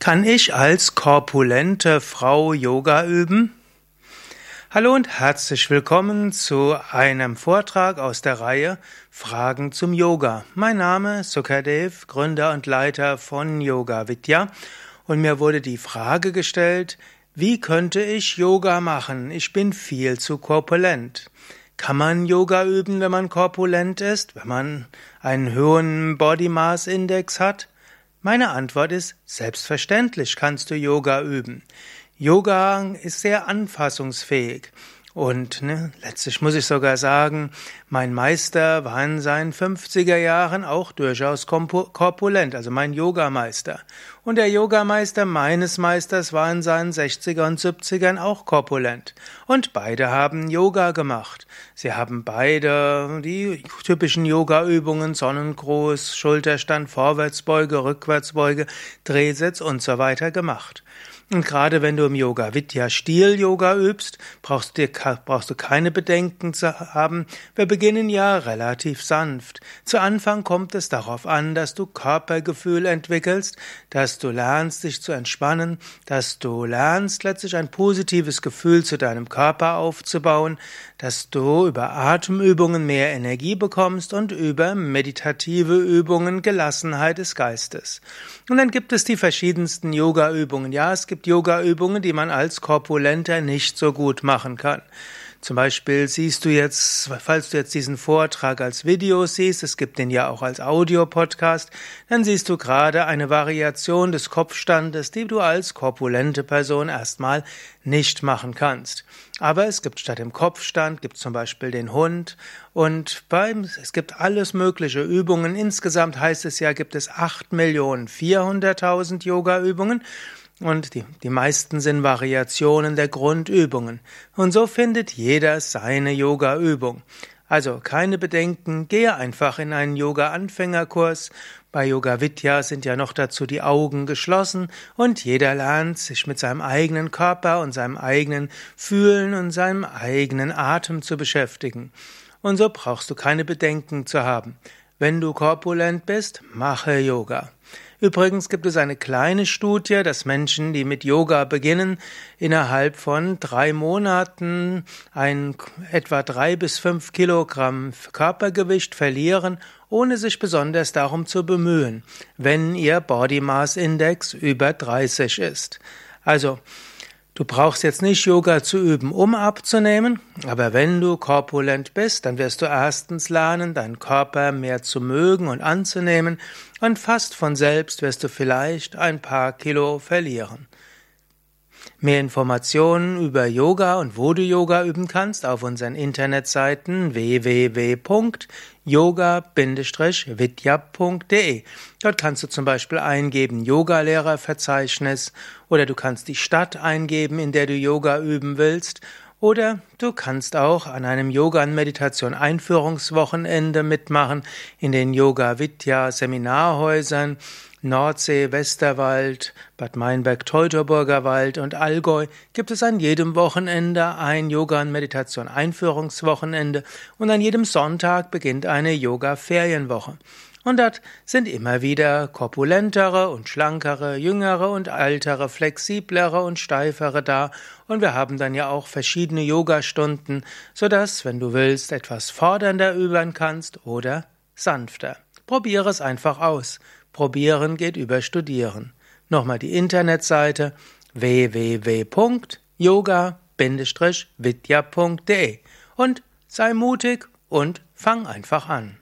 Kann ich als korpulente Frau Yoga üben? Hallo und herzlich willkommen zu einem Vortrag aus der Reihe Fragen zum Yoga. Mein Name ist Sukadev, Gründer und Leiter von Yoga Vidya und mir wurde die Frage gestellt, wie könnte ich Yoga machen? Ich bin viel zu korpulent. Kann man Yoga üben, wenn man korpulent ist, wenn man einen hohen Body Mass Index hat? Meine Antwort ist, selbstverständlich kannst du Yoga üben. Yoga ist sehr anfassungsfähig. Und ne, letztlich muss ich sogar sagen, mein Meister war in seinen 50er Jahren auch durchaus korpulent, also mein Yogameister. Und der Yogameister meines Meisters war in seinen 60er und 70ern auch korpulent. Und beide haben Yoga gemacht. Sie haben beide die typischen Yoga-Übungen, Sonnengruß, Schulterstand, Vorwärtsbeuge, Rückwärtsbeuge, Drehsitz und so weiter gemacht. Und gerade wenn du im Yoga Vidya Stil Yoga übst, brauchst du, brauchst du keine Bedenken zu haben. Wir beginnen ja relativ sanft. Zu Anfang kommt es darauf an, dass du Körpergefühl entwickelst, dass du lernst, dich zu entspannen, dass du lernst, letztlich ein positives Gefühl zu deinem Körper aufzubauen, dass du über Atemübungen mehr Energie bekommst und über meditative Übungen Gelassenheit des Geistes. Und dann gibt es die verschiedensten Yoga-Übungen. Ja, es gibt Yoga-Übungen, die man als Korpulenter nicht so gut machen kann. Zum Beispiel siehst du jetzt, falls du jetzt diesen Vortrag als Video siehst, es gibt den ja auch als Audio-Podcast, dann siehst du gerade eine Variation des Kopfstandes, die du als korpulente Person erstmal nicht machen kannst. Aber es gibt statt dem Kopfstand, gibt zum Beispiel den Hund und beim, es gibt alles mögliche Übungen. Insgesamt heißt es ja, gibt es 8.400.000 Yoga-Übungen und die, die meisten sind Variationen der Grundübungen. Und so findet jeder seine Yoga-Übung. Also keine Bedenken, gehe einfach in einen Yoga-Anfängerkurs. Bei Yoga Vidya sind ja noch dazu die Augen geschlossen und jeder lernt, sich mit seinem eigenen Körper und seinem eigenen Fühlen und seinem eigenen Atem zu beschäftigen. Und so brauchst du keine Bedenken zu haben. Wenn du korpulent bist, mache Yoga. Übrigens gibt es eine kleine Studie, dass Menschen, die mit Yoga beginnen, innerhalb von drei Monaten ein etwa drei bis fünf Kilogramm Körpergewicht verlieren, ohne sich besonders darum zu bemühen, wenn ihr Body Mass Index über 30 ist. Also, Du brauchst jetzt nicht Yoga zu üben, um abzunehmen, aber wenn du korpulent bist, dann wirst du erstens lernen, deinen Körper mehr zu mögen und anzunehmen, und fast von selbst wirst du vielleicht ein paar Kilo verlieren. Mehr Informationen über Yoga und wo du Yoga üben kannst auf unseren Internetseiten www.yoga-vidya.de. Dort kannst du zum Beispiel eingeben Yogalehrerverzeichnis oder du kannst die Stadt eingeben, in der du Yoga üben willst oder du kannst auch an einem Yoga und Meditation Einführungswochenende mitmachen in den Yoga Vidya Seminarhäusern Nordsee, Westerwald, Bad Meinberg, Teutoburger Wald und Allgäu gibt es an jedem Wochenende ein Yoga- und Meditation-Einführungswochenende und an jedem Sonntag beginnt eine Yoga-Ferienwoche. Und dort sind immer wieder korpulentere und schlankere, jüngere und ältere, flexiblere und steifere da. Und wir haben dann ja auch verschiedene Yogastunden, sodass, wenn du willst, etwas fordernder üben kannst oder sanfter. Probiere es einfach aus. Probieren geht über Studieren. Nochmal die Internetseite www.yoga-vidya.de und sei mutig und fang einfach an.